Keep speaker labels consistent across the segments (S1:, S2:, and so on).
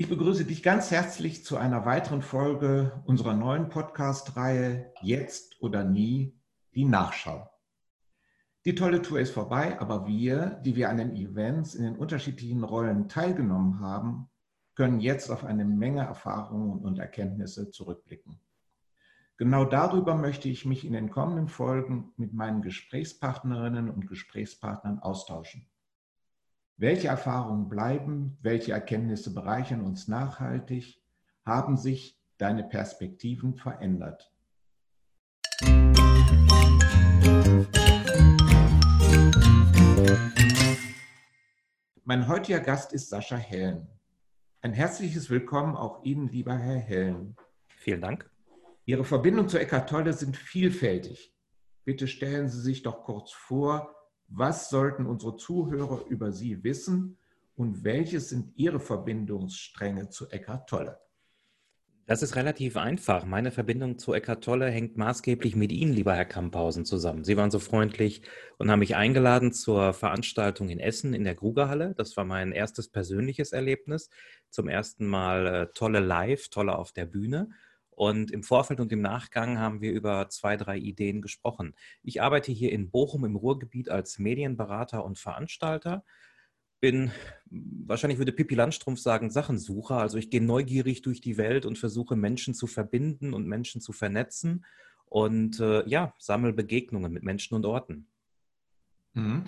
S1: Ich begrüße dich ganz herzlich zu einer weiteren Folge unserer neuen Podcast-Reihe Jetzt oder nie, die Nachschau. Die tolle Tour ist vorbei, aber wir, die wir an den Events in den unterschiedlichen Rollen teilgenommen haben, können jetzt auf eine Menge Erfahrungen und Erkenntnisse zurückblicken. Genau darüber möchte ich mich in den kommenden Folgen mit meinen Gesprächspartnerinnen und Gesprächspartnern austauschen. Welche Erfahrungen bleiben, welche Erkenntnisse bereichern uns nachhaltig, haben sich deine Perspektiven verändert? Mein heutiger Gast ist Sascha Hellen. Ein herzliches Willkommen auch Ihnen, lieber Herr Hellen.
S2: Vielen Dank.
S1: Ihre Verbindungen zu Eckart Tolle sind vielfältig. Bitte stellen Sie sich doch kurz vor, was sollten unsere Zuhörer über Sie wissen und welche sind Ihre Verbindungsstränge zu Eckart Tolle?
S2: Das ist relativ einfach. Meine Verbindung zu Eckart Tolle hängt maßgeblich mit Ihnen, lieber Herr Kamphausen, zusammen. Sie waren so freundlich und haben mich eingeladen zur Veranstaltung in Essen in der Grugerhalle. Das war mein erstes persönliches Erlebnis. Zum ersten Mal äh, Tolle live, Tolle auf der Bühne. Und im Vorfeld und im Nachgang haben wir über zwei, drei Ideen gesprochen. Ich arbeite hier in Bochum im Ruhrgebiet als Medienberater und Veranstalter. Bin, wahrscheinlich würde Pippi Landstrumpf sagen, Sachensucher. Also ich gehe neugierig durch die Welt und versuche Menschen zu verbinden und Menschen zu vernetzen und äh, ja, sammle Begegnungen mit Menschen und Orten.
S1: Mhm.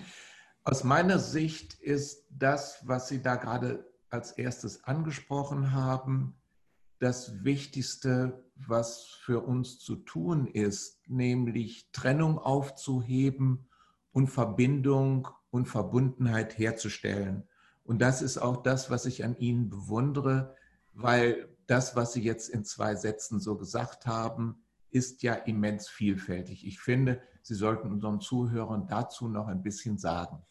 S1: Aus meiner Sicht ist das, was Sie da gerade als erstes angesprochen haben, das Wichtigste, was für uns zu tun ist, nämlich Trennung aufzuheben und Verbindung und Verbundenheit herzustellen. Und das ist auch das, was ich an Ihnen bewundere, weil das, was Sie jetzt in zwei Sätzen so gesagt haben, ist ja immens vielfältig. Ich finde, Sie sollten unseren Zuhörern dazu noch ein bisschen sagen.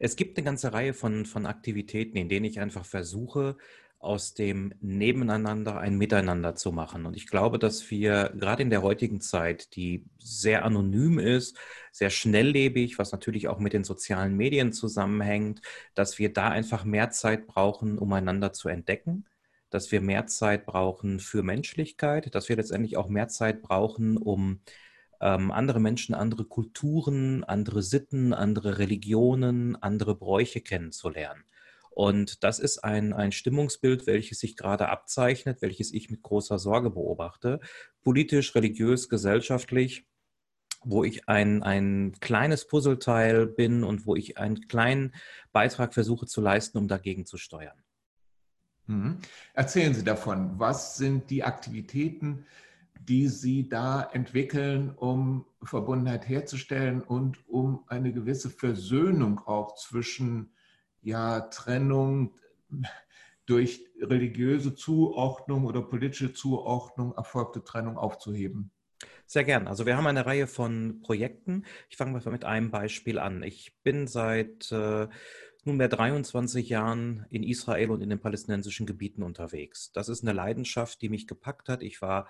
S2: Es gibt eine ganze Reihe von, von Aktivitäten, in denen ich einfach versuche, aus dem Nebeneinander ein Miteinander zu machen. Und ich glaube, dass wir gerade in der heutigen Zeit, die sehr anonym ist, sehr schnelllebig, was natürlich auch mit den sozialen Medien zusammenhängt, dass wir da einfach mehr Zeit brauchen, um einander zu entdecken, dass wir mehr Zeit brauchen für Menschlichkeit, dass wir letztendlich auch mehr Zeit brauchen, um ähm, andere Menschen, andere Kulturen, andere Sitten, andere Religionen, andere Bräuche kennenzulernen. Und das ist ein, ein Stimmungsbild, welches sich gerade abzeichnet, welches ich mit großer Sorge beobachte, politisch, religiös, gesellschaftlich, wo ich ein, ein kleines Puzzleteil bin und wo ich einen kleinen Beitrag versuche zu leisten, um dagegen zu steuern.
S1: Mhm. Erzählen Sie davon. Was sind die Aktivitäten, die Sie da entwickeln, um Verbundenheit herzustellen und um eine gewisse Versöhnung auch zwischen ja, Trennung durch religiöse Zuordnung oder politische Zuordnung erfolgte Trennung aufzuheben?
S2: Sehr gern. Also wir haben eine Reihe von Projekten. Ich fange mal mit einem Beispiel an. Ich bin seit äh, nunmehr 23 Jahren in Israel und in den palästinensischen Gebieten unterwegs. Das ist eine Leidenschaft, die mich gepackt hat. Ich war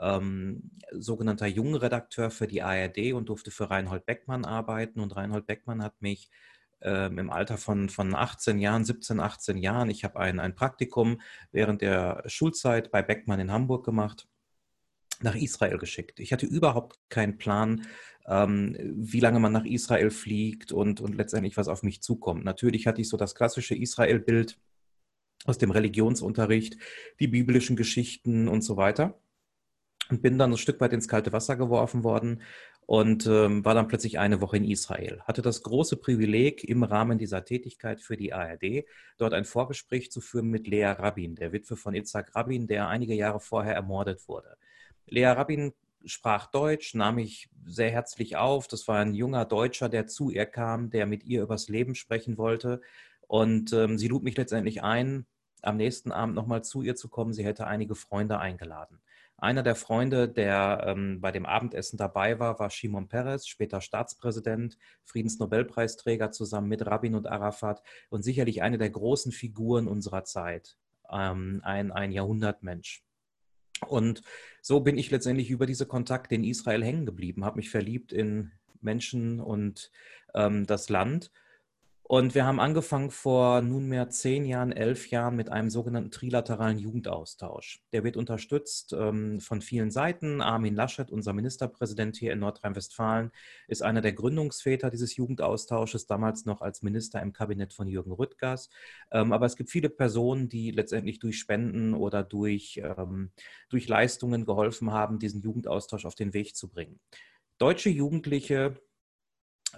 S2: ähm, sogenannter Jungredakteur für die ARD und durfte für Reinhold Beckmann arbeiten. Und Reinhold Beckmann hat mich ähm, im Alter von, von 18 Jahren, 17, 18 Jahren. Ich habe ein, ein Praktikum während der Schulzeit bei Beckmann in Hamburg gemacht, nach Israel geschickt. Ich hatte überhaupt keinen Plan, ähm, wie lange man nach Israel fliegt und, und letztendlich was auf mich zukommt. Natürlich hatte ich so das klassische Israel-Bild aus dem Religionsunterricht, die biblischen Geschichten und so weiter. Und bin dann ein Stück weit ins kalte Wasser geworfen worden und ähm, war dann plötzlich eine Woche in Israel. Hatte das große Privileg, im Rahmen dieser Tätigkeit für die ARD dort ein Vorgespräch zu führen mit Lea Rabin, der Witwe von Itzhak Rabin, der einige Jahre vorher ermordet wurde. Lea Rabin sprach Deutsch, nahm mich sehr herzlich auf. Das war ein junger Deutscher, der zu ihr kam, der mit ihr übers Leben sprechen wollte. Und ähm, sie lud mich letztendlich ein, am nächsten Abend nochmal zu ihr zu kommen. Sie hätte einige Freunde eingeladen. Einer der Freunde, der ähm, bei dem Abendessen dabei war, war Shimon Peres, später Staatspräsident, Friedensnobelpreisträger zusammen mit Rabin und Arafat und sicherlich eine der großen Figuren unserer Zeit, ähm, ein, ein Jahrhundertmensch. Und so bin ich letztendlich über diese Kontakte in Israel hängen geblieben, habe mich verliebt in Menschen und ähm, das Land Und wir haben angefangen vor nunmehr zehn Jahren, elf Jahren mit einem sogenannten trilateralen Jugendaustausch. Der wird unterstützt ähm, von vielen Seiten. Armin Laschet, unser Ministerpräsident hier in Nordrhein-Westfalen, ist einer der Gründungsväter dieses Jugendaustausches, damals noch als Minister im Kabinett von Jürgen Rüttgers. Ähm, aber es gibt viele Personen, die letztendlich durch Spenden oder durch, ähm, durch Leistungen geholfen haben, diesen Jugendaustausch auf den Weg zu bringen. Deutsche Jugendliche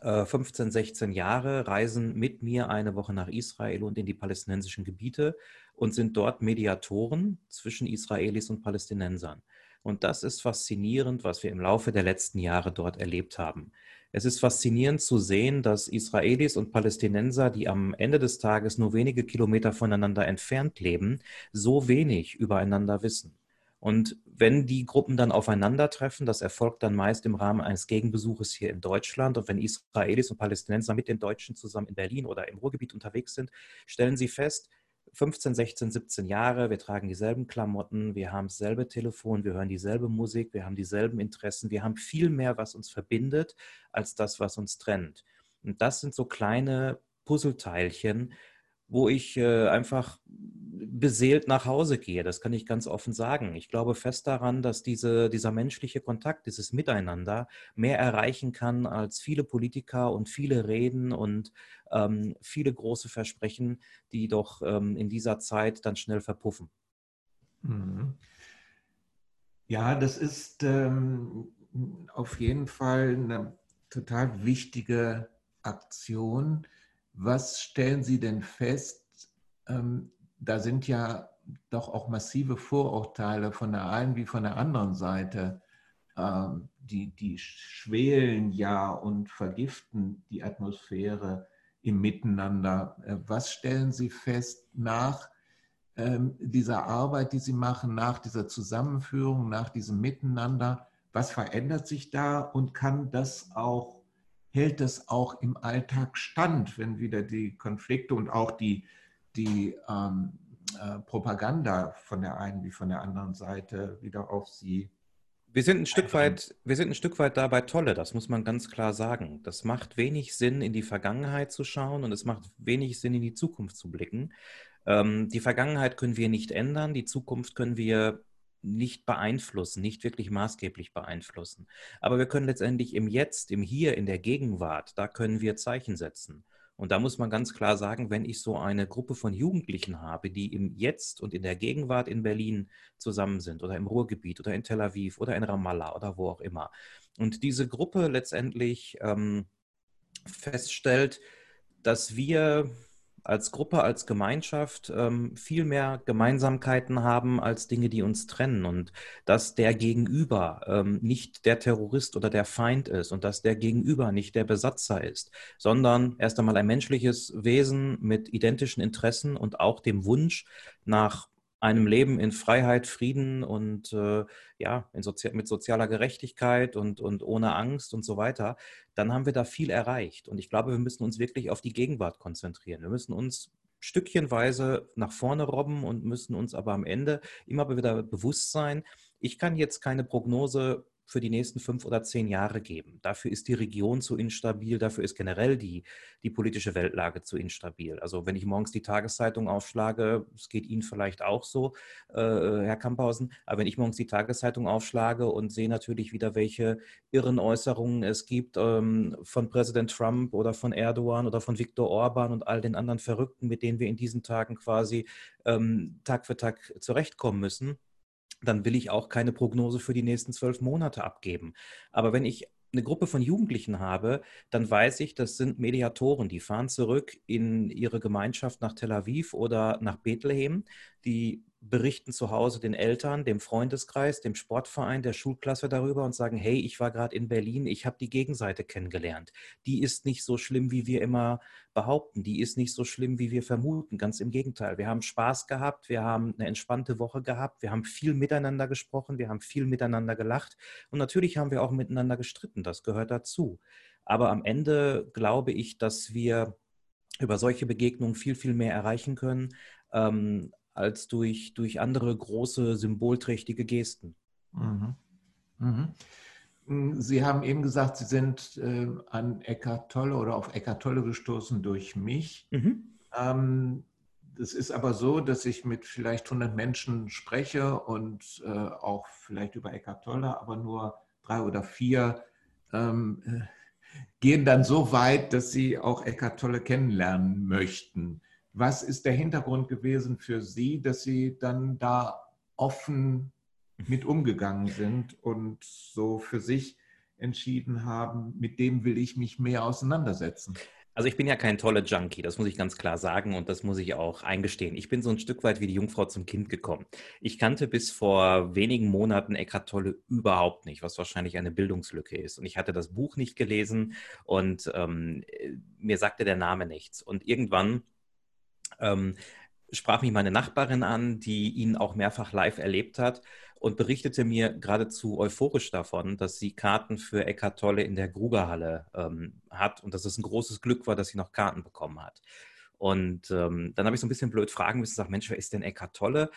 S2: 15, äh, 16 Jahre, reisen mit mir eine Woche nach Israel und in die palästinensischen Gebiete und sind dort Mediatoren zwischen Israelis und Palästinensern. Und das ist faszinierend, was wir im Laufe der letzten Jahre dort erlebt haben. Es ist faszinierend zu sehen, dass Israelis und Palästinenser, die am Ende des Tages nur wenige Kilometer voneinander entfernt leben, so wenig übereinander wissen. Und wenn die Gruppen dann aufeinandertreffen, das erfolgt dann meist im Rahmen eines Gegenbesuches hier in Deutschland. Und wenn Israelis und Palästinenser mit den Deutschen zusammen in Berlin oder im Ruhrgebiet unterwegs sind, stellen sie fest, 15, 16, 17 Jahre, wir tragen dieselben Klamotten, wir haben dasselbe Telefon, wir hören dieselbe Musik, wir haben dieselben Interessen, wir haben viel mehr, was uns verbindet, als das, was uns trennt. Und das sind so kleine Puzzleteilchen, wo ich äh, einfach beseelt nach Hause gehe. Das kann ich ganz offen sagen. Ich glaube fest daran, dass diese, dieser menschliche Kontakt, dieses Miteinander mehr erreichen kann als viele Politiker und viele Reden und ähm, viele große Versprechen, die doch ähm, in dieser Zeit dann schnell verpuffen. Mhm.
S1: Ja, das ist ähm, auf jeden Fall eine total wichtige Aktion was stellen Sie denn fest? Da sind ja doch auch massive Vorurteile von der einen wie von der anderen Seite. Ähm, die, die schwelen ja und vergiften die Atmosphäre im Miteinander. Äh, was stellen Sie fest nach ähm, dieser Arbeit, die Sie machen, nach dieser Zusammenführung, nach diesem Miteinander? Was verändert sich da und kann das auch hält es auch im Alltag stand, wenn wieder die Konflikte und auch die, die ähm, äh, Propaganda von der einen wie von der anderen Seite wieder auf sie.
S2: Wir sind, ein Stück weit, wir sind ein Stück weit dabei tolle, das muss man ganz klar sagen. Das macht wenig Sinn, in die Vergangenheit zu schauen und es macht wenig Sinn, in die Zukunft zu blicken. Ähm, die Vergangenheit können wir nicht ändern, die Zukunft können wir nicht beeinflussen, nicht wirklich maßgeblich beeinflussen. Aber wir können letztendlich im Jetzt, im Hier, in der Gegenwart, da können wir Zeichen setzen. Und da muss man ganz klar sagen, wenn ich so eine Gruppe von Jugendlichen habe, die im Jetzt und in der Gegenwart in Berlin zusammen sind oder im Ruhrgebiet oder in Tel Aviv oder in Ramallah oder wo auch immer, und diese Gruppe letztendlich ähm, feststellt, dass wir als Gruppe, als Gemeinschaft ähm, viel mehr Gemeinsamkeiten haben als Dinge, die uns trennen und dass der Gegenüber ähm, nicht der Terrorist oder der Feind ist und dass der Gegenüber nicht der Besatzer ist, sondern erst einmal ein menschliches Wesen mit identischen Interessen und auch dem Wunsch nach einem Leben in Freiheit, Frieden und äh, ja, Sozi mit sozialer Gerechtigkeit und, und ohne Angst und so weiter, dann haben wir da viel erreicht. Und ich glaube, wir müssen uns wirklich auf die Gegenwart konzentrieren. Wir müssen uns stückchenweise nach vorne robben und müssen uns aber am Ende immer wieder bewusst sein, ich kann jetzt keine Prognose für die nächsten fünf oder zehn Jahre geben. Dafür ist die Region zu instabil, dafür ist generell die, die politische Weltlage zu instabil. Also wenn ich morgens die Tageszeitung aufschlage, es geht Ihnen vielleicht auch so, äh, Herr Kamphausen, aber wenn ich morgens die Tageszeitung aufschlage und sehe natürlich wieder, welche irren Äußerungen es gibt ähm, von Präsident Trump oder von Erdogan oder von Viktor Orban und all den anderen Verrückten, mit denen wir in diesen Tagen quasi ähm, Tag für Tag zurechtkommen müssen, dann will ich auch keine Prognose für die nächsten zwölf Monate abgeben. Aber wenn ich eine Gruppe von Jugendlichen habe, dann weiß ich, das sind Mediatoren, die fahren zurück in ihre Gemeinschaft nach Tel Aviv oder nach Bethlehem, die berichten zu Hause den Eltern, dem Freundeskreis, dem Sportverein, der Schulklasse darüber und sagen, hey, ich war gerade in Berlin, ich habe die Gegenseite kennengelernt. Die ist nicht so schlimm, wie wir immer behaupten. Die ist nicht so schlimm, wie wir vermuten. Ganz im Gegenteil. Wir haben Spaß gehabt, wir haben eine entspannte Woche gehabt, wir haben viel miteinander gesprochen, wir haben viel miteinander gelacht und natürlich haben wir auch miteinander gestritten. Das gehört dazu. Aber am Ende glaube ich, dass wir über solche Begegnungen viel, viel mehr erreichen können, ähm, als durch, durch andere große symbolträchtige Gesten. Mhm.
S1: Mhm. hm, Sie haben eben gesagt, Sie sind äh, an Eckart Tolle oder auf Eckart Tolle gestoßen durch mich. Mhm. Ähm, das ist aber so, dass ich mit vielleicht 100 Menschen spreche und äh, auch vielleicht über Eckart Tolle, aber nur drei oder vier ähm, äh, gehen dann so weit, dass sie auch Eckart Tolle kennenlernen möchten. Was ist der Hintergrund gewesen für Sie, dass Sie dann da offen mit umgegangen sind und so für sich entschieden haben, mit dem will ich mich mehr auseinandersetzen?
S2: Also ich bin ja kein toller Junkie, das muss ich ganz klar sagen und das muss ich auch eingestehen. Ich bin so ein Stück weit wie die Jungfrau zum Kind gekommen. Ich kannte bis vor wenigen Monaten Eckhart Tolle überhaupt nicht, was wahrscheinlich eine Bildungslücke ist. Und ich hatte das Buch nicht gelesen und ähm, mir sagte der Name nichts. Und irgendwann ähm, sprach mich meine Nachbarin an, die ihn auch mehrfach live erlebt hat und berichtete mir geradezu euphorisch davon, dass sie Karten für Eckart Tolle in der Grugerhalle ähm, hat und dass es ein großes Glück war, dass sie noch Karten bekommen hat. Und ähm, dann habe ich so ein bisschen blöd fragen müssen, sag, Mensch, wer ist denn Eckart Tolle?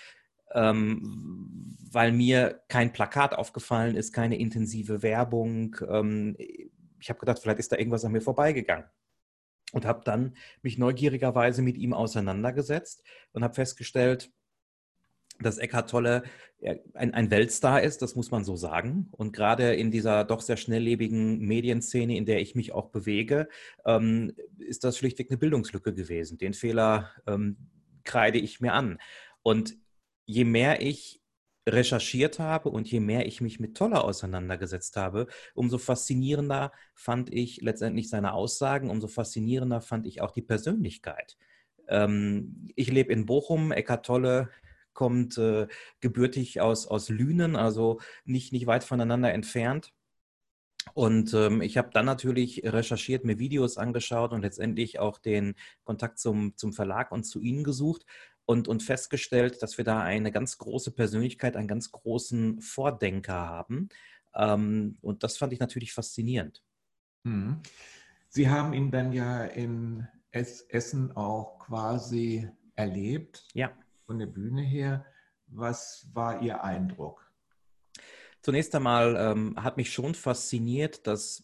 S2: Ähm, weil mir kein Plakat aufgefallen ist, keine intensive Werbung. Ähm, ich habe gedacht, vielleicht ist da irgendwas an mir vorbeigegangen und habe dann mich neugierigerweise mit ihm auseinandergesetzt und habe festgestellt, dass Eckhart Tolle ein, ein, Weltstar ist, das muss man so sagen. Und gerade in dieser doch sehr schnelllebigen Medienszene, in der ich mich auch bewege, ähm, ist das schlichtweg eine Bildungslücke gewesen. Den Fehler ähm, kreide ich mir an. Und je mehr ich recherchiert habe und je mehr ich mich mit Toller auseinandergesetzt habe, umso faszinierender fand ich letztendlich seine Aussagen, umso faszinierender fand ich auch die Persönlichkeit. Ähm, ich lebe in Bochum, Eckart Tolle kommt äh, gebürtig aus, aus Lünen, also nicht, nicht weit voneinander entfernt. Und ähm, ich habe dann natürlich recherchiert, mir Videos angeschaut und letztendlich auch den Kontakt zum, zum Verlag und zu Ihnen gesucht und, und festgestellt, dass wir da eine ganz große Persönlichkeit, einen ganz großen Vordenker haben. Ähm, und das fand ich natürlich faszinierend.
S1: Mhm. Sie haben ihn dann ja in Essen auch quasi erlebt,
S2: ja.
S1: von der Bühne her. Was war Ihr Eindruck?
S2: Zunächst einmal ähm, hat mich schon fasziniert, dass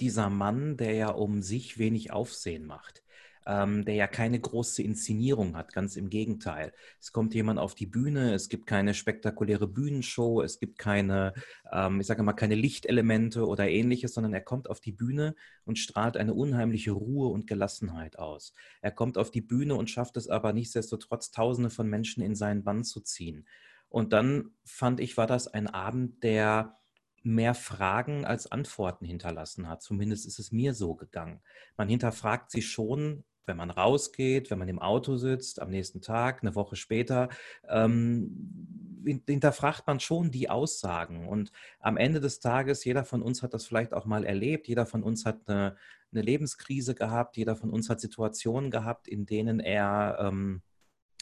S2: dieser Mann, der ja um sich wenig Aufsehen macht, ähm, der ja keine große Inszenierung hat, ganz im Gegenteil. Es kommt jemand auf die Bühne, es gibt keine spektakuläre Bühnenshow, es gibt keine, ähm, ich sage mal, keine Lichtelemente oder ähnliches, sondern er kommt auf die Bühne und strahlt eine unheimliche Ruhe und Gelassenheit aus. Er kommt auf die Bühne und schafft es aber nichtsdestotrotz, Tausende von Menschen in seinen Bann zu ziehen. Und dann fand ich, war das ein Abend, der mehr Fragen als Antworten hinterlassen hat. Zumindest ist es mir so gegangen. Man hinterfragt sich schon, wenn man rausgeht, wenn man im Auto sitzt, am nächsten Tag, eine Woche später, ähm, hinterfragt man schon die Aussagen. Und am Ende des Tages, jeder von uns hat das vielleicht auch mal erlebt, jeder von uns hat eine, eine Lebenskrise gehabt, jeder von uns hat Situationen gehabt, in denen er, ähm,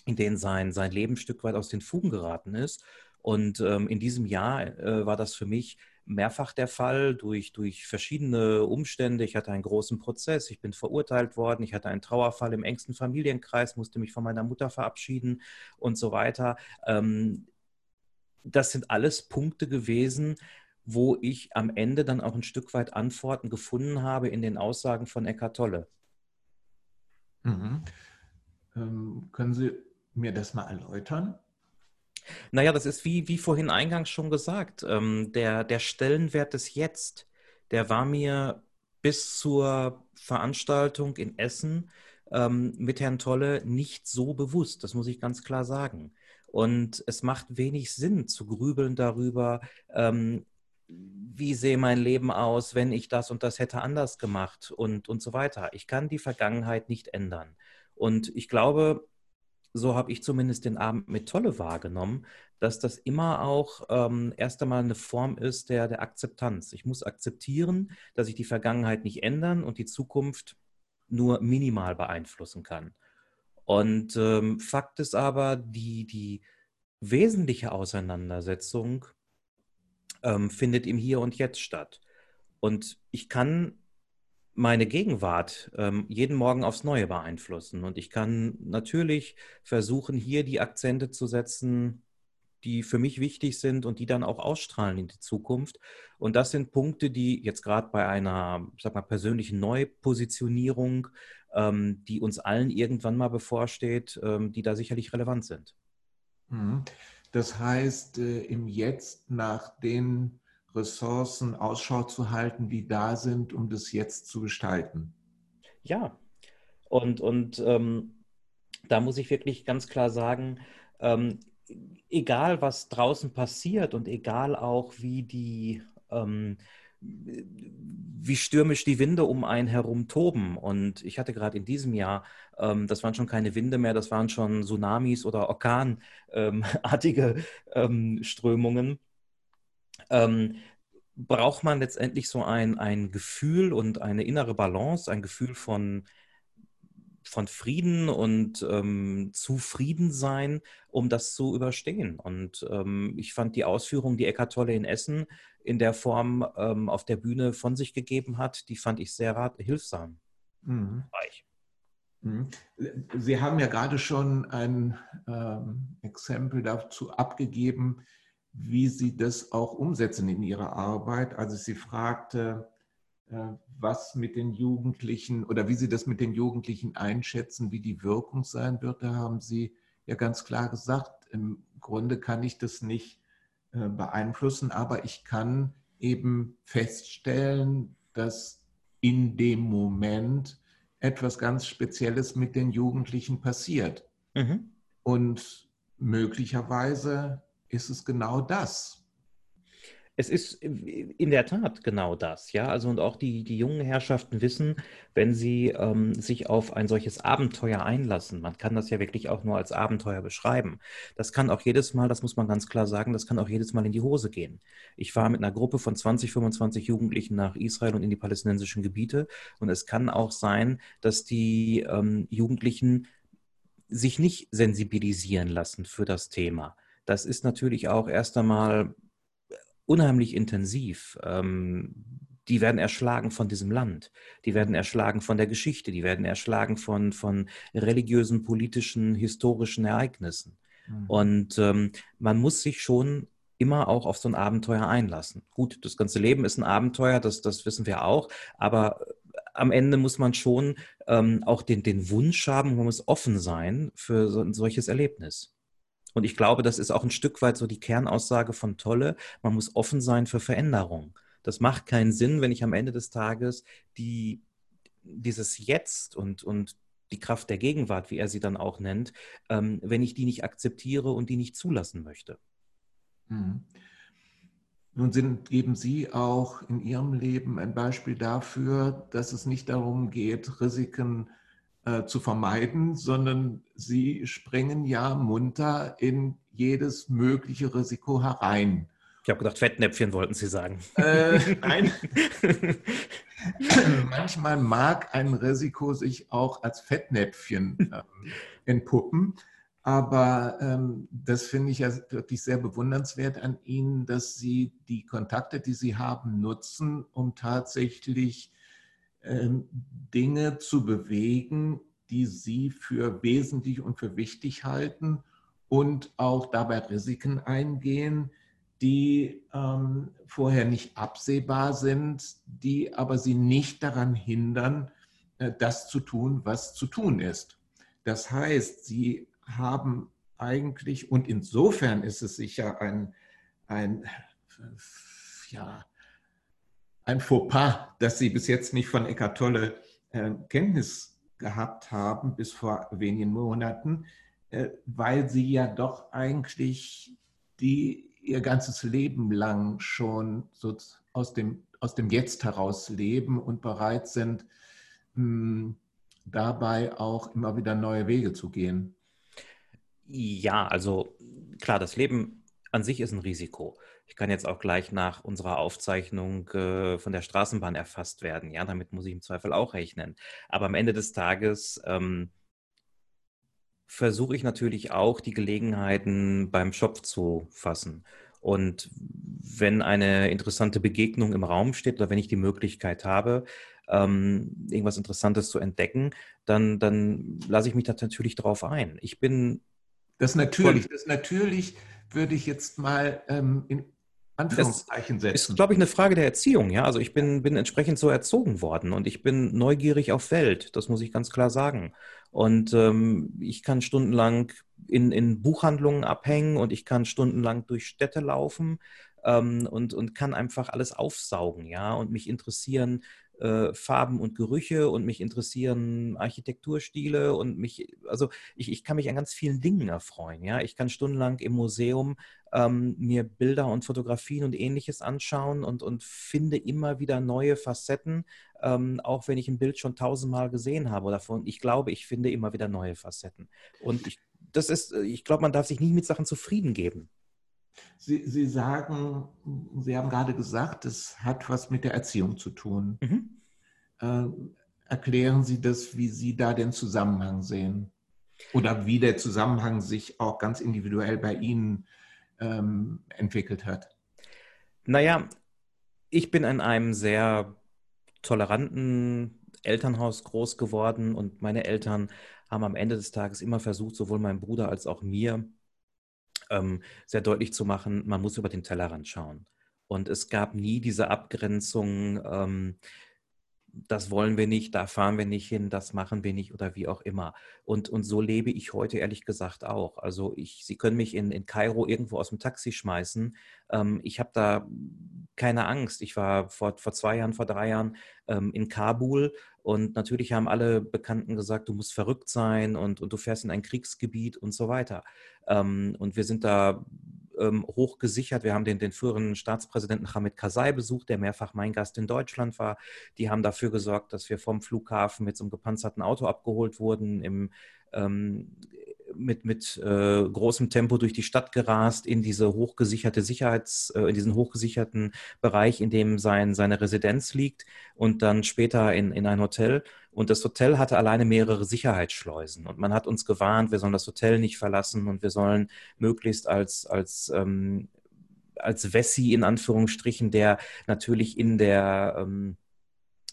S2: in denen sein, sein Leben ein Stück weit aus den Fugen geraten ist. Und ähm, in diesem Jahr äh, war das für mich mehrfach der Fall durch, durch verschiedene Umstände. Ich hatte einen großen Prozess, ich bin verurteilt worden, ich hatte einen Trauerfall im engsten Familienkreis, musste mich von meiner Mutter verabschieden und so weiter. Ähm, das sind alles Punkte gewesen, wo ich am Ende dann auch ein Stück weit Antworten gefunden habe in den Aussagen von Eckart Tolle.
S1: Mhm. Ähm, können Sie mir das mal erläutern?
S2: Naja, das ist wie, wie vorhin eingangs schon gesagt. Ähm, der, der Stellenwert des Jetzt, der war mir bis zur Veranstaltung in Essen ähm, mit Herrn Tolle nicht so bewusst. Das muss ich ganz klar sagen. Und es macht wenig Sinn zu grübeln darüber, ähm, wie sehe mein Leben aus, wenn ich das und das hätte anders gemacht und, und so weiter. Ich kann die Vergangenheit nicht ändern. Und ich glaube, so habe ich zumindest den Abend mit Tolle wahrgenommen, dass das immer auch ähm, erst einmal eine Form ist der, der Akzeptanz. Ich muss akzeptieren, dass ich die Vergangenheit nicht ändern und die Zukunft nur minimal beeinflussen kann. Und ähm, Fakt ist aber, die, die wesentliche Auseinandersetzung ähm, findet im Hier und Jetzt statt. Und ich kann meine Gegenwart ähm, jeden Morgen aufs Neue beeinflussen. Und ich kann natürlich versuchen, hier die Akzente zu setzen, die für mich wichtig sind und die dann auch ausstrahlen in die Zukunft. Und das sind Punkte, die jetzt gerade bei einer, sag mal, persönlichen Neupositionierung, ähm, die uns allen irgendwann mal bevorsteht, ähm, die da sicherlich relevant sind.
S1: Mhm. Das heißt, äh, im Jetzt nach den Ressourcen Ausschau zu halten, die da sind, um das Jetzt zu gestalten.
S2: Ja, und, und ähm, da muss ich wirklich ganz klar sagen, ähm, egal was draußen passiert und egal auch wie die, ähm, wie stürmisch die Winde um einen herum toben. Und ich hatte gerade in diesem Jahr, ähm, das waren schon keine Winde mehr, das waren schon Tsunamis oder Orkanartige ähm, Strömungen. Ähm, braucht man letztendlich so ein, ein Gefühl und eine innere Balance, ein Gefühl von von Frieden und ähm, Zufriedensein, um das zu überstehen. Und ähm, ich fand die Ausführung, die Eckart Tolle in Essen in der Form ähm, auf der Bühne von sich gegeben hat, die fand ich sehr rat hilfsam. Mhm.
S1: mhm. Sie haben ja gerade schon ein ähm, Exempel dazu abgegeben, wie Sie das auch umsetzen in Ihrer Arbeit. Also sie fragte, äh, was mit den Jugendlichen oder wie Sie das mit den Jugendlichen einschätzen, wie die Wirkung sein wird. Da haben Sie ja ganz klar gesagt, im Grunde kann ich das nicht äh, beeinflussen, aber ich kann eben feststellen, dass in dem Moment etwas ganz Spezielles mit den Jugendlichen passiert. Mhm. Und möglicherweise ist es genau das.
S2: Es ist in der Tat genau das, ja. Also und auch die, die jungen Herrschaften wissen, wenn sie ähm, sich auf ein solches Abenteuer einlassen, man kann das ja wirklich auch nur als Abenteuer beschreiben. Das kann auch jedes Mal, das muss man ganz klar sagen, das kann auch jedes Mal in die Hose gehen. Ich war mit einer Gruppe von 20, 25 Jugendlichen nach Israel und in die palästinensischen Gebiete und es kann auch sein, dass die ähm, Jugendlichen sich nicht sensibilisieren lassen für das Thema. Das ist natürlich auch erst einmal unheimlich intensiv. Ähm, die werden erschlagen von diesem Land, die werden erschlagen von der Geschichte, die werden erschlagen von, von religiösen, politischen, historischen Ereignissen. Mhm. Und ähm, man muss sich schon immer auch auf so ein Abenteuer einlassen. Gut, das ganze Leben ist ein Abenteuer, das, das wissen wir auch, aber am Ende muss man schon ähm, auch den, den Wunsch haben, man muss offen sein für so ein solches Erlebnis. Und ich glaube, das ist auch ein Stück weit so die Kernaussage von Tolle. Man muss offen sein für Veränderung. Das macht keinen Sinn, wenn ich am Ende des Tages die, dieses Jetzt und, und die Kraft der Gegenwart, wie er sie dann auch nennt, ähm, wenn ich die nicht akzeptiere und die nicht zulassen möchte.
S1: Mhm. Nun sind, geben Sie auch in Ihrem Leben ein Beispiel dafür, dass es nicht darum geht, Risiken äh, zu vermeiden, sondern sie springen ja munter in jedes mögliche Risiko herein.
S2: Ich habe gedacht, Fettnäpfchen wollten Sie sagen.
S1: Äh, nein. Manchmal mag ein Risiko sich auch als Fettnäpfchen äh, entpuppen. Aber ähm, das finde ich ja wirklich sehr bewundernswert an Ihnen, dass Sie die Kontakte, die Sie haben, nutzen, um tatsächlich Dinge zu bewegen, die Sie für wesentlich und für wichtig halten und auch dabei Risiken eingehen, die ähm, vorher nicht absehbar sind, die aber Sie nicht daran hindern, äh, das zu tun, was zu tun ist. Das heißt, Sie haben eigentlich, und insofern ist es sicher ein, ein ja, ein Fauxpas, dass Sie bis jetzt nicht von Eckart Tolle äh, Kenntnis gehabt haben, bis vor wenigen Monaten, äh, weil Sie ja doch eigentlich die Ihr ganzes Leben lang schon so aus dem, aus dem Jetzt heraus leben und bereit sind, mh, hm, dabei auch immer wieder neue Wege zu gehen.
S2: Ja, also klar, das Leben an sich ist ein Risiko. Ich kann jetzt auch gleich nach unserer Aufzeichnung äh, von der Straßenbahn erfasst werden. Ja, damit muss ich im Zweifel auch rechnen. Aber am Ende des Tages ähm, versuche ich natürlich auch, die Gelegenheiten beim Schopf zu fassen. Und wenn eine interessante Begegnung im Raum steht oder wenn ich die Möglichkeit habe, ähm, irgendwas Interessantes zu entdecken, dann, dann lasse ich mich da natürlich drauf ein. Ich bin.
S1: Das natürlich, das natürlich würde ich jetzt mal ähm, in Anführungszeichen setzen.
S2: Das ist, glaube ich, eine Frage der Erziehung. Ja, also ich bin, bin entsprechend so erzogen worden und ich bin neugierig auf Welt. Das muss ich ganz klar sagen. Und ähm, ich kann stundenlang in, in Buchhandlungen abhängen und ich kann stundenlang durch Städte laufen ähm, und, und kann einfach alles aufsaugen, ja, und mich interessieren äh, Farben und Gerüche und mich interessieren Architekturstile und mich, also ich, ich kann mich an ganz vielen Dingen erfreuen, ja. Ich kann stundenlang im Museum ähm, mir Bilder und Fotografien und ähnliches anschauen und, und finde immer wieder neue Facetten, ähm, auch wenn ich ein Bild schon tausendmal gesehen habe davon. Ich glaube, ich finde immer wieder neue Facetten. Und ich, das ist, ich glaube, man darf sich nicht mit Sachen zufrieden geben.
S1: Sie, Sie sagen, Sie haben gerade gesagt, es hat was mit der Erziehung zu tun. Mhm. Äh, erklären Sie das, wie Sie da den Zusammenhang sehen? Oder wie der Zusammenhang sich auch ganz individuell bei Ihnen ähm, entwickelt hat?
S2: Naja, ich bin in einem sehr toleranten Elternhaus groß geworden und meine Eltern haben am Ende des Tages immer versucht, sowohl mein Bruder als auch mir, ähm, sehr deutlich zu machen, man muss über den Tellerrand schauen. Und es gab nie diese Abgrenzung, ähm, das wollen wir nicht, da fahren wir nicht hin, das machen wir nicht oder wie auch immer. Und, und so lebe ich heute ehrlich gesagt auch. Also ich, Sie können mich in, in Kairo irgendwo aus dem Taxi schmeißen. Ähm, ich habe da keine Angst. Ich war vor, vor zwei Jahren, vor drei Jahren ähm, in Kabul und natürlich haben alle Bekannten gesagt, du musst verrückt sein und, und du fährst in ein Kriegsgebiet und so weiter. Ähm, und wir sind da ähm, hoch gesichert. Wir haben den, den früheren Staatspräsidenten Hamid Karzai besucht, der mehrfach mein Gast in Deutschland war. Die haben dafür gesorgt, dass wir vom Flughafen mit so einem gepanzerten Auto abgeholt wurden, im, ähm, mit, mit äh, großem Tempo durch die Stadt gerast in diese hochgesicherte Sicherheits, äh, in diesen hochgesicherten Bereich, in dem sein, seine Residenz liegt und dann später in, in ein Hotel. Und das Hotel hatte alleine mehrere Sicherheitsschleusen. Und man hat uns gewarnt, wir sollen das Hotel nicht verlassen und wir sollen möglichst als, als, ähm, als Wessi in Anführungsstrichen, der natürlich in der, ähm,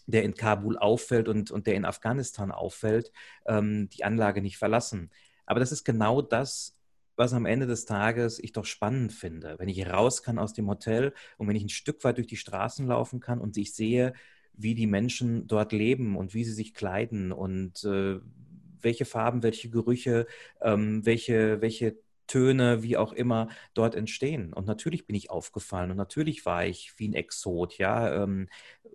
S2: der in Kabul auffällt und, und der in Afghanistan auffällt, ähm, die Anlage nicht verlassen. Aber das ist genau das, was am Ende des Tages ich doch spannend finde. Wenn ich raus kann aus dem Hotel und wenn ich ein Stück weit durch die Straßen laufen kann und ich sehe, wie die Menschen dort leben und wie sie sich kleiden und äh, welche Farben, welche Gerüche, ähm, welche, welche Töne, wie auch immer, dort entstehen. Und natürlich bin ich aufgefallen und natürlich war ich wie ein Exot, ja. Ähm,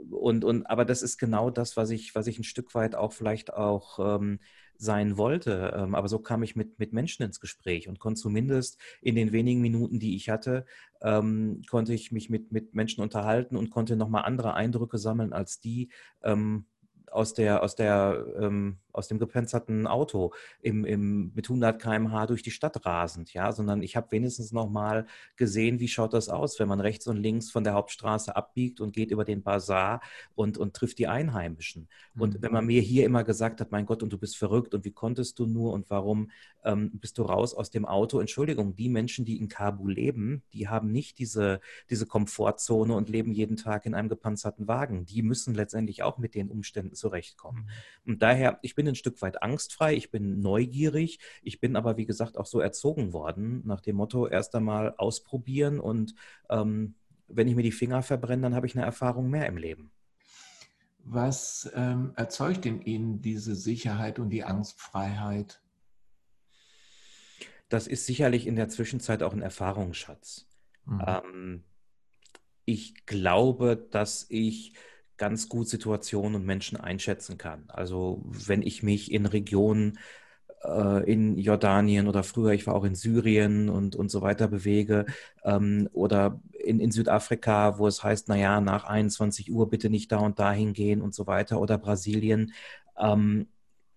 S2: und, und, aber das ist genau das, was ich, was ich ein Stück weit auch vielleicht auch ähm, sein wollte. Ähm, aber so kam ich mit, mit Menschen ins Gespräch und konnte zumindest in den wenigen Minuten, die ich hatte, ähm, konnte ich mich mit, mit Menschen unterhalten und konnte nochmal andere Eindrücke sammeln als die, ähm, aus der, aus der, ähm, aus dem gepanzerten Auto im, im, mit 100 km/h durch die Stadt rasend, ja, sondern ich habe wenigstens noch mal gesehen, wie schaut das aus, wenn man rechts und links von der Hauptstraße abbiegt und geht über den Bazar und, und trifft die Einheimischen. Mhm. Und wenn man mir hier immer gesagt hat, mein Gott, und du bist verrückt und wie konntest du nur und warum ähm, bist du raus aus dem Auto? Entschuldigung, die Menschen, die in Kabul leben, die haben nicht diese, diese Komfortzone und leben jeden Tag in einem gepanzerten Wagen. Die müssen letztendlich auch mit den Umständen zurechtkommen. Mhm. Und daher, ich bin ein Stück weit angstfrei, ich bin neugierig, ich bin aber, wie gesagt, auch so erzogen worden, nach dem Motto, erst einmal ausprobieren und ähm, wenn ich mir die Finger verbrenne, dann habe ich eine Erfahrung mehr im Leben.
S1: Was ähm, erzeugt in Ihnen diese Sicherheit und die Angstfreiheit?
S2: Das ist sicherlich in der Zwischenzeit auch ein Erfahrungsschatz. Mhm. Ähm, ich glaube, dass ich ganz gut Situationen und Menschen einschätzen kann. Also wenn ich mich in Regionen äh, in Jordanien oder früher, ich war auch in Syrien und, und so weiter bewege ähm, oder in, in Südafrika, wo es heißt, naja, nach 21 Uhr bitte nicht da und dahin gehen und so weiter oder Brasilien. Ähm,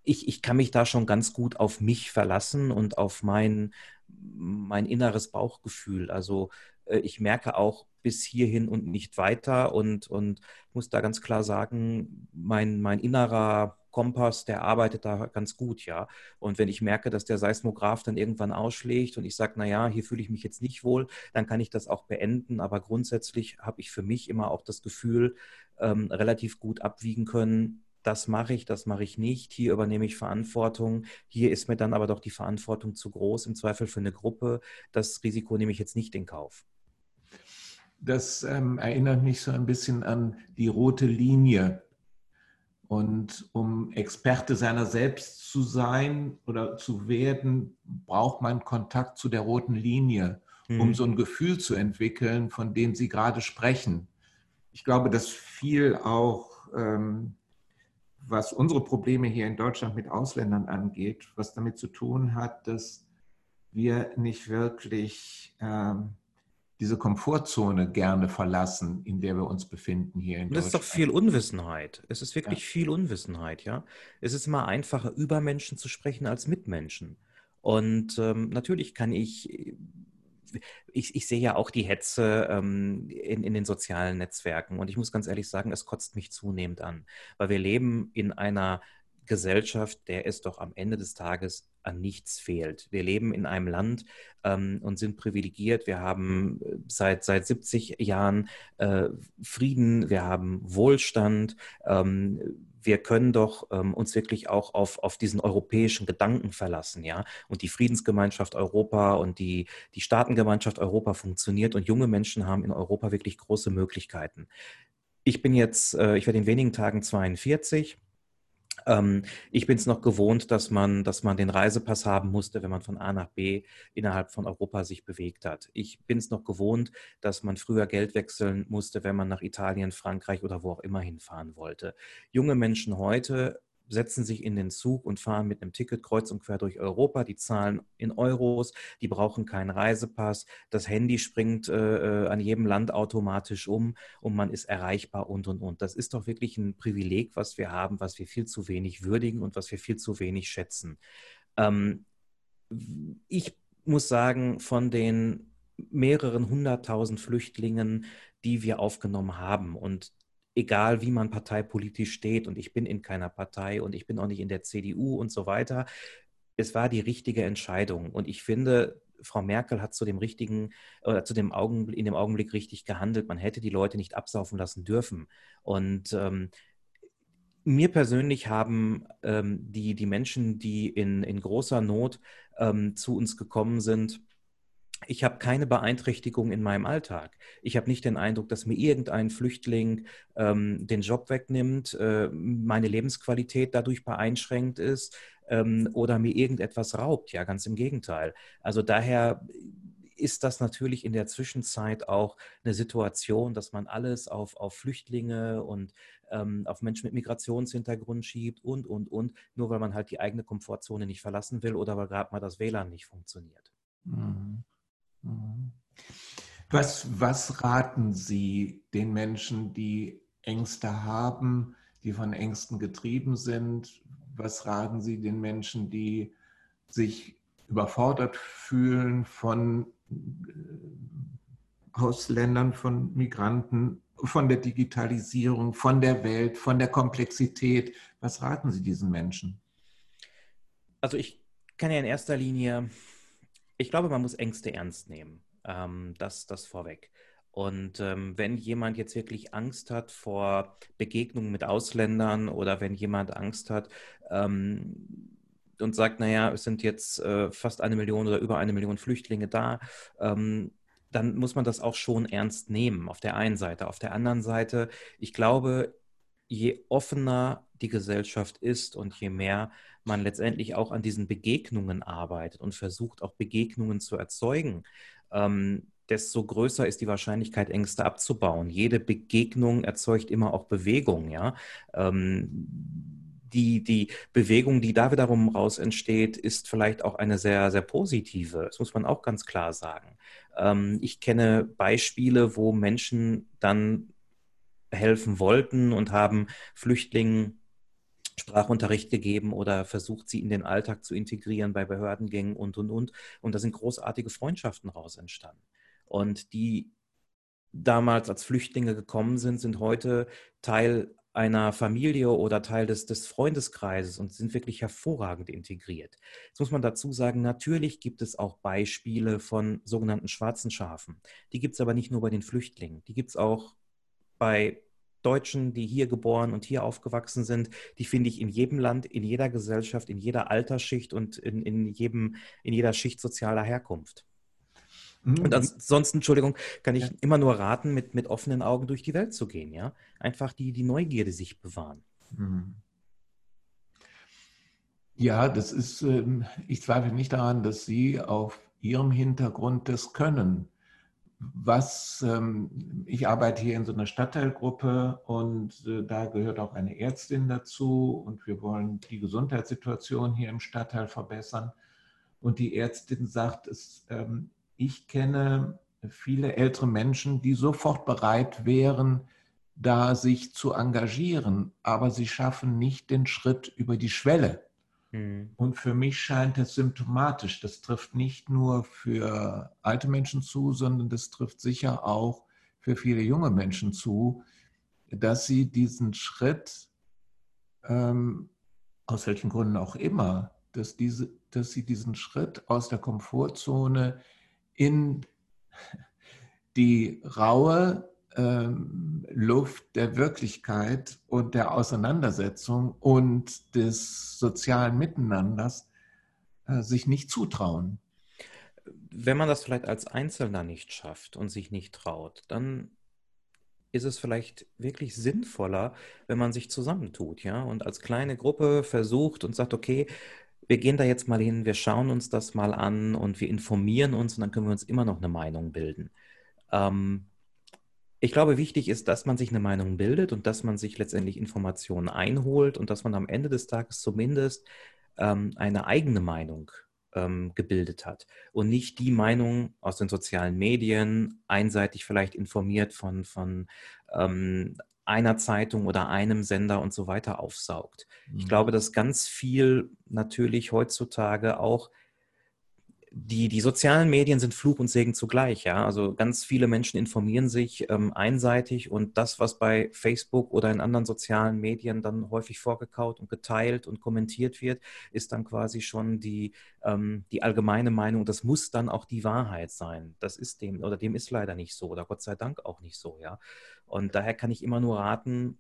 S2: ich, ich kann mich da schon ganz gut auf mich verlassen und auf mein, mein inneres Bauchgefühl. Also ich merke auch bis hierhin und nicht weiter und, und muss da ganz klar sagen, mein, mein innerer Kompass, der arbeitet da ganz gut, ja. Und wenn ich merke, dass der Seismograph dann irgendwann ausschlägt und ich sage, naja, hier fühle ich mich jetzt nicht wohl, dann kann ich das auch beenden. Aber grundsätzlich habe ich für mich immer auch das Gefühl, ähm, relativ gut abwiegen können, das mache ich, das mache ich nicht, hier übernehme ich Verantwortung, hier ist mir dann aber doch die Verantwortung zu groß, im Zweifel für eine Gruppe, das Risiko nehme ich jetzt nicht in Kauf.
S1: Das ähm, erinnert mich so ein bisschen an die rote Linie. Und um Experte seiner selbst zu sein oder zu werden, braucht man Kontakt zu der roten Linie, um mhm. so ein Gefühl zu entwickeln, von dem Sie gerade sprechen. Ich glaube, dass viel auch ähm, was unsere Probleme hier in Deutschland mit Ausländern angeht, was damit zu tun hat, dass wir nicht wirklich ähm, diese Komfortzone gerne verlassen, in der wir uns befinden hier in.
S2: Das ist doch viel Unwissenheit. Es ist wirklich ja. viel Unwissenheit, ja. Es ist immer einfacher, über Menschen zu sprechen als mit Menschen. Und ähm, natürlich kann ich ich, ich sehe ja auch die Hetze ähm, in, in den sozialen Netzwerken und ich muss ganz ehrlich sagen, es kotzt mich zunehmend an, weil wir leben in einer Gesellschaft, der es doch am Ende des Tages an nichts fehlt. Wir leben in einem Land ähm, und sind privilegiert. Wir haben äh, seit, seit 70 Jahren äh, Frieden, wir haben Wohlstand. Ähm, wir können doch ähm, uns wirklich auch auf, auf diesen europäischen Gedanken verlassen, ja. Und die Friedensgemeinschaft Europa und die, die Staatengemeinschaft Europa funktioniert und junge Menschen haben in Europa wirklich große Möglichkeiten. Ich bin jetzt, äh, ich werde in wenigen Tagen 42 ähm, ich bin es noch gewohnt, dass man, dass man den Reisepass haben musste, wenn man von A nach B innerhalb von Europa sich bewegt hat. Ich bin es noch gewohnt, dass man früher Geld wechseln musste, wenn man nach Italien, Frankreich oder wo auch immer hinfahren wollte. Junge Menschen heute setzen sich in den Zug und fahren mit einem Ticket kreuz und quer durch Europa. Die zahlen in Euros, die brauchen keinen Reisepass. Das Handy springt äh, äh, an jedem Land automatisch um und man ist erreichbar und und und. Das ist doch wirklich ein Privileg, was wir haben, was wir viel zu wenig würdigen und was wir viel zu wenig schätzen. Ähm, ich muss sagen, von den mehreren hunderttausend Flüchtlingen, die wir aufgenommen haben. Und egal wie man parteipolitisch steht und ich bin in keiner Partei und ich bin auch nicht in der CDU und so weiter. Es war die richtige Entscheidung und ich finde, Frau Merkel hat zu dem richtigen oder zu dem Augenblick, in dem Augenblick richtig gehandelt. Man hätte die Leute nicht absaufen lassen dürfen. Und ähm, mir persönlich haben ähm, die, die Menschen, die in, in großer Not ähm, zu uns gekommen sind, ich habe keine Beeinträchtigung in meinem Alltag. Ich habe nicht den Eindruck, dass mir irgendein Flüchtling ähm, den Job wegnimmt, äh, meine Lebensqualität dadurch beeinschränkt ist ähm, oder mir irgendetwas raubt. Ja, ganz im Gegenteil. Also daher ist das natürlich in der Zwischenzeit auch eine Situation, dass man alles auf, auf Flüchtlinge und ähm, auf Menschen mit Migrationshintergrund schiebt und, und, und, nur weil man halt die eigene Komfortzone nicht verlassen will oder weil gerade mal das WLAN nicht funktioniert. Mhm.
S1: Mhm. Was, was raten Sie den Menschen, die Ängste haben, die von Ängsten getrieben sind? Was raten Sie den Menschen, die sich überfordert fühlen von äh, Ausländern, von Migranten, von der Digitalisierung, von der Welt, von der Komplexität? Was raten Sie diesen Menschen?
S2: Also ich kann ja in erster Linie ich glaube, man muss Ängste ernst nehmen. Ähm, das, das vorweg. Und ähm, wenn jemand jetzt wirklich Angst hat vor Begegnungen mit Ausländern oder wenn jemand Angst hat ähm, und sagt, naja, es sind jetzt äh, fast eine Million oder über eine Million Flüchtlinge da, ähm, dann muss man das auch schon ernst nehmen, auf der einen Seite. Auf der anderen Seite, ich glaube, je offener die Gesellschaft ist und je mehr man letztendlich auch an diesen Begegnungen arbeitet und versucht auch Begegnungen zu erzeugen, ähm, desto größer ist die Wahrscheinlichkeit, Ängste abzubauen. Jede Begegnung erzeugt immer auch Bewegung, ja. Ähm, die, die Bewegung, die da wiederum raus entsteht, ist vielleicht auch eine sehr, sehr positive. Das muss man auch ganz klar sagen. Ähm, ich kenne Beispiele, wo Menschen dann helfen wollten und haben Flüchtlingen Sprachunterricht gegeben oder versucht, sie in den Alltag zu integrieren bei Behördengängen und, und, und. Und da sind großartige Freundschaften raus entstanden. Und die damals als Flüchtlinge gekommen sind, sind heute Teil einer Familie oder Teil des, des Freundeskreises und sind wirklich hervorragend integriert. Jetzt muss man dazu sagen, natürlich gibt es auch Beispiele von sogenannten schwarzen Schafen. Die gibt es aber nicht nur bei den Flüchtlingen, die gibt es auch bei Deutschen, die hier geboren und hier aufgewachsen sind, die finde ich in jedem Land, in jeder Gesellschaft, in jeder Altersschicht und in, in, jedem, in jeder Schicht sozialer Herkunft. Mhm. Und ansonsten, Entschuldigung, kann ich ja. immer nur raten, mit, mit offenen Augen durch die Welt zu gehen, ja. Einfach die, die Neugierde sich bewahren. Mhm.
S1: Ja, das ist, ähm, ich zweifle nicht daran, dass Sie auf Ihrem Hintergrund das können was, ähm, ich arbeite hier in so einer Stadtteilgruppe und äh, da gehört auch eine Ärztin dazu und wir wollen die Gesundheitssituation hier im Stadtteil verbessern. Und die Ärztin sagt, es, ähm, ich kenne viele ältere Menschen, die sofort bereit wären, da sich zu engagieren, aber sie schaffen nicht den Schritt über die Schwelle. Mhm. Und für mich scheint es symptomatisch. Das trifft nicht nur für alte Menschen zu, sondern das trifft sicher auch für viele junge Menschen zu, dass sie diesen Schritt, ähm, aus welchen Gründen auch immer, dass, diese, dass sie diesen Schritt aus der Komfortzone in die raue ähm, Luft der Wirklichkeit und der Auseinandersetzung und des sozialen Miteinanders äh, sich nicht zutrauen.
S2: Wenn man das vielleicht als Einzelner nicht schafft und sich nicht traut, dann ist es vielleicht wirklich sinnvoller, wenn man sich zusammentut, ja, und als kleine Gruppe versucht und sagt, okay, wir gehen da jetzt mal hin, wir schauen uns das mal an und wir informieren uns und dann können wir uns immer noch eine Meinung bilden. Ähm, ich glaube, wichtig ist, dass man sich eine Meinung bildet und dass man sich letztendlich Informationen einholt und dass man am Ende des Tages zumindest ähm, eine eigene Meinung ähm, gebildet hat und nicht die Meinung aus den sozialen Medien einseitig vielleicht informiert von, von ähm, einer Zeitung oder einem Sender und so weiter aufsaugt. Mhm. Ich glaube, dass ganz viel natürlich heutzutage auch die, die sozialen Medien sind Fluch und Segen zugleich, ja. Also ganz viele Menschen informieren sich ähm, einseitig und das, was bei Facebook oder in anderen sozialen Medien dann häufig vorgekaut und geteilt und kommentiert wird, ist dann quasi schon die, ähm, die allgemeine Meinung. Das muss dann auch die Wahrheit sein. Das ist dem oder dem ist leider nicht so oder Gott sei Dank auch nicht so, ja. Und daher kann ich immer nur raten,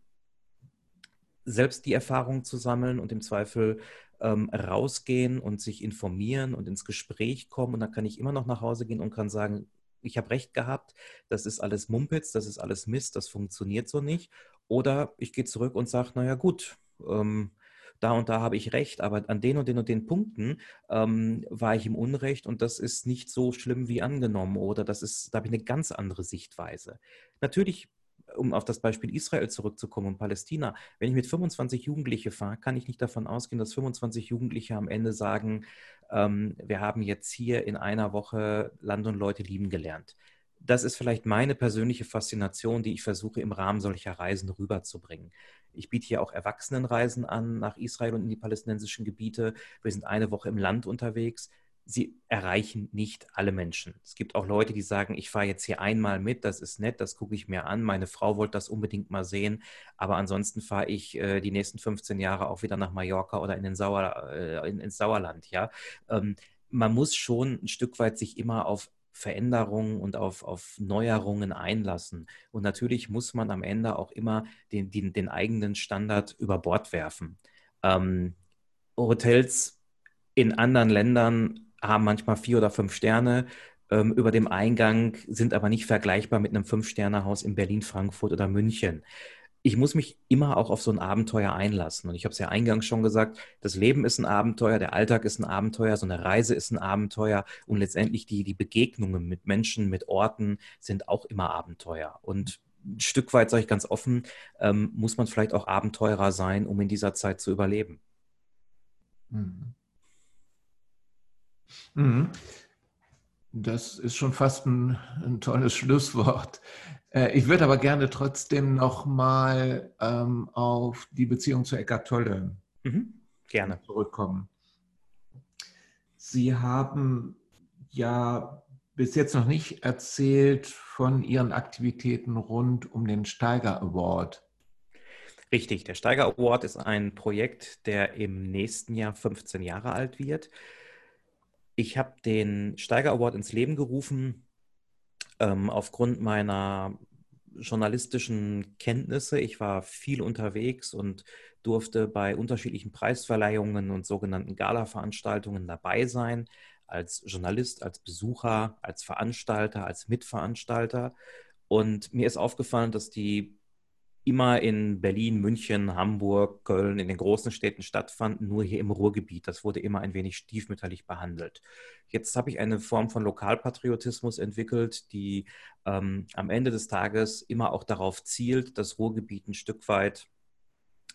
S2: selbst die Erfahrung zu sammeln und im Zweifel ähm, rausgehen und sich informieren und ins Gespräch kommen. Und dann kann ich immer noch nach Hause gehen und kann sagen, ich habe recht gehabt, das ist alles Mumpitz, das ist alles Mist, das funktioniert so nicht. Oder ich gehe zurück und sage, naja gut, ähm, da und da habe ich recht, aber an den und den und den Punkten ähm, war ich im Unrecht und das ist nicht so schlimm wie angenommen oder das ist, da habe ich eine ganz andere Sichtweise. Natürlich um auf das Beispiel Israel zurückzukommen und Palästina, wenn ich mit 25 Jugendliche fahre, kann ich nicht davon ausgehen, dass 25 Jugendliche am Ende sagen, ähm, wir haben jetzt hier in einer Woche Land und Leute lieben gelernt. Das ist vielleicht meine persönliche Faszination, die ich versuche im Rahmen solcher Reisen rüberzubringen. Ich biete hier auch Erwachsenenreisen an nach Israel und in die palästinensischen Gebiete. Wir sind eine Woche im Land unterwegs sie erreichen nicht alle Menschen. Es gibt auch Leute, die sagen, ich fahre jetzt hier einmal mit, das ist nett, das gucke ich mir an, meine Frau wollte das unbedingt mal sehen, aber ansonsten fahre ich äh, die nächsten 15 Jahre auch wieder nach Mallorca oder in den Sauer, äh, in, ins Sauerland. Ja? Ähm, man muss schon ein Stück weit sich immer auf Veränderungen und auf, auf Neuerungen einlassen. Und natürlich muss man am Ende auch immer den, den, den eigenen Standard über Bord werfen. Ähm, Hotels in anderen Ländern haben manchmal vier oder fünf Sterne ähm, über dem Eingang, sind aber nicht vergleichbar mit einem Fünf-Sterne-Haus in Berlin, Frankfurt oder München. Ich muss mich immer auch auf so ein Abenteuer einlassen. Und ich habe es ja eingangs schon gesagt, das Leben ist ein Abenteuer, der Alltag ist ein Abenteuer, so eine Reise ist ein Abenteuer und letztendlich die, die Begegnungen mit Menschen, mit Orten sind auch immer Abenteuer. Und ein Stück weit, sage ich ganz offen, ähm, muss man vielleicht auch Abenteurer sein, um in dieser Zeit zu überleben. Mhm.
S1: Mhm. Das ist schon fast ein, ein tolles Schlusswort. Äh, ich würde aber gerne trotzdem nochmal ähm, auf die Beziehung zu Eckart Tolle mhm. gerne. zurückkommen. Sie haben ja bis jetzt noch nicht erzählt von Ihren Aktivitäten rund um den Steiger Award.
S2: Richtig, der Steiger Award ist ein Projekt, der im nächsten Jahr 15 Jahre alt wird. Ich habe den Steiger Award ins Leben gerufen ähm, aufgrund meiner journalistischen Kenntnisse. Ich war viel unterwegs und durfte bei unterschiedlichen Preisverleihungen und sogenannten Gala-Veranstaltungen dabei sein, als Journalist, als Besucher, als Veranstalter, als Mitveranstalter. Und mir ist aufgefallen, dass die immer in Berlin, München, Hamburg, Köln, in den großen Städten stattfanden, nur hier im Ruhrgebiet. Das wurde immer ein wenig stiefmütterlich behandelt. Jetzt habe ich eine Form von Lokalpatriotismus entwickelt, die ähm, am Ende des Tages immer auch darauf zielt, das Ruhrgebiet ein Stück weit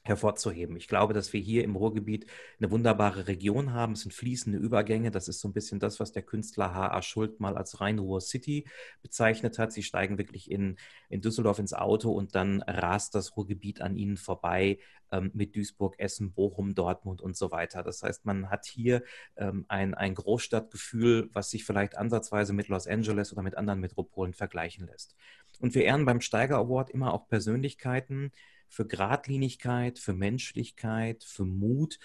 S2: hervorzuheben. Ich glaube, dass wir hier im Ruhrgebiet eine wunderbare Region haben. Es sind fließende Übergänge. Das ist so ein bisschen das, was der Künstler H.A. Schuld mal als Rhein-Ruhr City bezeichnet hat. Sie steigen wirklich in, in Düsseldorf ins Auto und dann rast das Ruhrgebiet an ihnen vorbei ähm, mit Duisburg, Essen, Bochum, Dortmund und so weiter. Das heißt, man hat hier ähm, ein, ein Großstadtgefühl, was sich vielleicht ansatzweise mit Los Angeles oder mit anderen Metropolen vergleichen lässt. Und wir ehren beim Steiger Award immer auch Persönlichkeiten, für Gradlinigkeit, für Menschlichkeit, für Mut.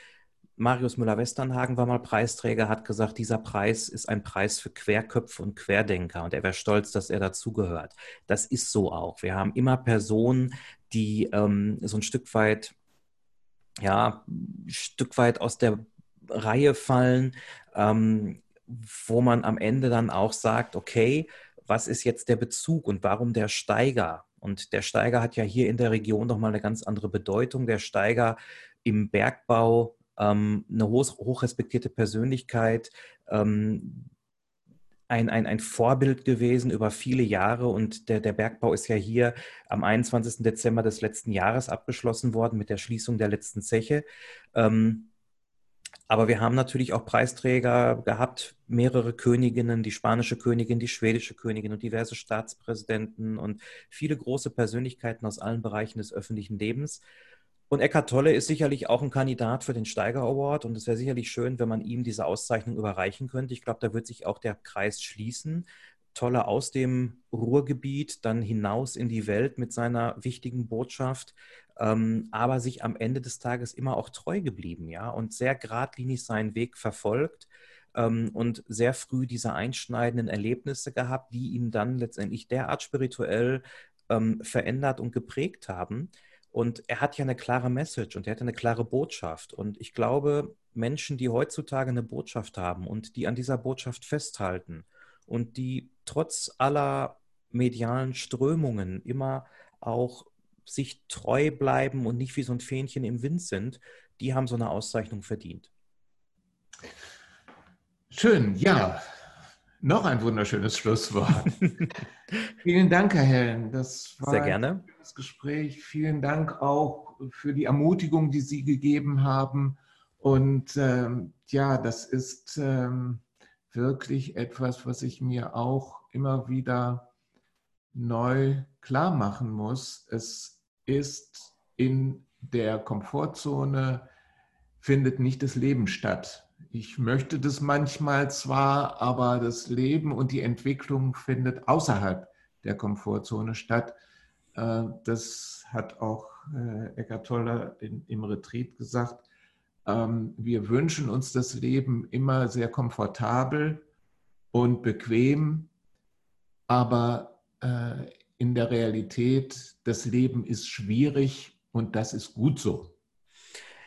S2: Marius Müller-Westernhagen war mal Preisträger, hat gesagt, dieser Preis ist ein Preis für Querköpfe und Querdenker und er wäre stolz, dass er dazugehört. Das ist so auch. Wir haben immer Personen, die ähm, so ein Stück weit, ja, Stück weit aus der Reihe fallen, ähm, wo man am Ende dann auch sagt, okay, was ist jetzt der Bezug und warum der Steiger? Und der Steiger hat ja hier in der Region nochmal eine ganz andere Bedeutung. Der Steiger im Bergbau, ähm, eine hoch, hochrespektierte Persönlichkeit, ähm, ein, ein, ein Vorbild gewesen über viele Jahre und der, der Bergbau ist ja hier am 21. Dezember des letzten Jahres abgeschlossen worden mit der Schließung der letzten Zeche. Ähm, aber wir haben natürlich auch Preisträger gehabt, mehrere Königinnen, die spanische Königin, die schwedische Königin und diverse Staatspräsidenten und viele große Persönlichkeiten aus allen Bereichen des öffentlichen Lebens. Und Eckhart Tolle ist sicherlich auch ein Kandidat für den Steiger Award und es wäre sicherlich schön, wenn man ihm diese Auszeichnung überreichen könnte. Ich glaube, da wird sich auch der Kreis schließen. Tolle aus dem Ruhrgebiet dann hinaus in die Welt mit seiner wichtigen Botschaft ähm, aber sich am Ende des Tages immer auch treu geblieben, ja, und sehr geradlinig seinen Weg verfolgt ähm, und sehr früh diese einschneidenden Erlebnisse gehabt, die ihn dann letztendlich derart spirituell ähm, verändert und geprägt haben. Und er hat ja eine klare Message und er hat eine klare Botschaft. Und ich glaube, Menschen, die heutzutage eine Botschaft haben und die an dieser Botschaft festhalten und die trotz aller medialen Strömungen immer auch sich treu bleiben und nicht wie so ein Fähnchen im Wind sind, die haben so eine Auszeichnung verdient.
S1: Schön, ja. Noch ein wunderschönes Schlusswort. Vielen Dank, Herr Hellen.
S2: Das war Sehr gerne. ein
S1: schönes Gespräch. Vielen Dank auch für die Ermutigung, die Sie gegeben haben. Und ähm, ja, das ist ähm, wirklich etwas, was ich mir auch immer wieder neu klar machen muss. Es ist in der Komfortzone, findet nicht das Leben statt. Ich möchte das manchmal zwar, aber das Leben und die Entwicklung findet außerhalb der Komfortzone statt. Äh, das hat auch äh, Eckart Tolle im Retreat gesagt. Ähm, wir wünschen uns das Leben immer sehr komfortabel und bequem, aber äh, in der Realität, das Leben ist schwierig und das ist gut so.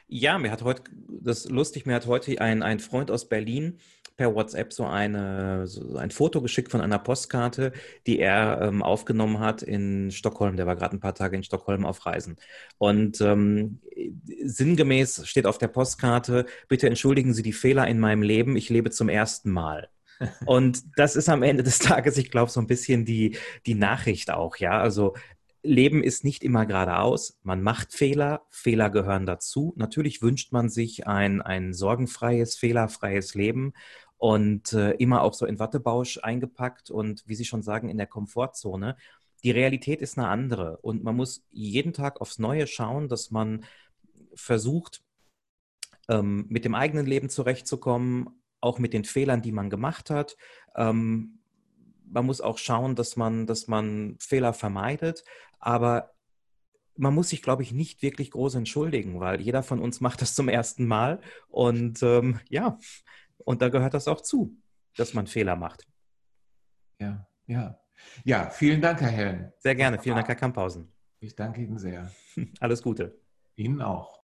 S2: Ja, mir hat heute, das ist lustig, mir hat heute ein, ein Freund aus Berlin per WhatsApp so, eine, so ein Foto geschickt von einer Postkarte, die er ähm, aufgenommen hat in Stockholm. Der war gerade ein paar Tage in Stockholm auf Reisen. Und ähm, sinngemäß steht auf der Postkarte, bitte entschuldigen Sie die Fehler in meinem Leben, ich lebe zum ersten Mal. Und das ist am Ende des Tages, ich glaube, so ein bisschen die, die Nachricht auch, ja. Also Leben ist nicht immer geradeaus. Man macht Fehler. Fehler gehören dazu. Natürlich wünscht man sich ein, ein sorgenfreies, fehlerfreies Leben und äh, immer auch so in Wattebausch eingepackt und wie Sie schon sagen, in der Komfortzone. Die Realität ist eine andere und man muss jeden Tag aufs Neue schauen, dass man versucht, ähm, mit dem eigenen Leben zurechtzukommen, auch mit den Fehlern, die man gemacht hat. Ähm, man muss auch schauen, dass man, dass man Fehler vermeidet, aber man muss sich, glaube ich, nicht wirklich groß entschuldigen, weil jeder von uns macht das zum ersten Mal und ähm, ja, und da gehört das auch zu, dass man Fehler macht.
S1: Ja, ja. Ja, vielen Dank, Herr Helm.
S2: Sehr gerne. Vielen Dank, Herr Kamphausen.
S1: Ich danke Ihnen sehr.
S2: Alles Gute.
S1: Ihnen auch.